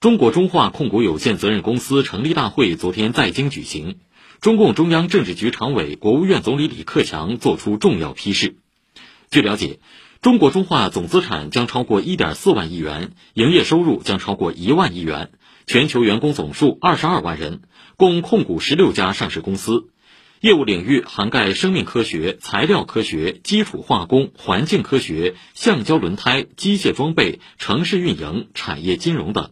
中国中化控股有限责任公司成立大会昨天在京举行，中共中央政治局常委、国务院总理李克强作出重要批示。据了解，中国中化总资产将超过1.4万亿元，营业收入将超过1万亿元，全球员工总数22万人，共控股16家上市公司。业务领域涵盖生命科学、材料科学、基础化工、环境科学、橡胶轮胎、机械装备、城市运营、产业金融等。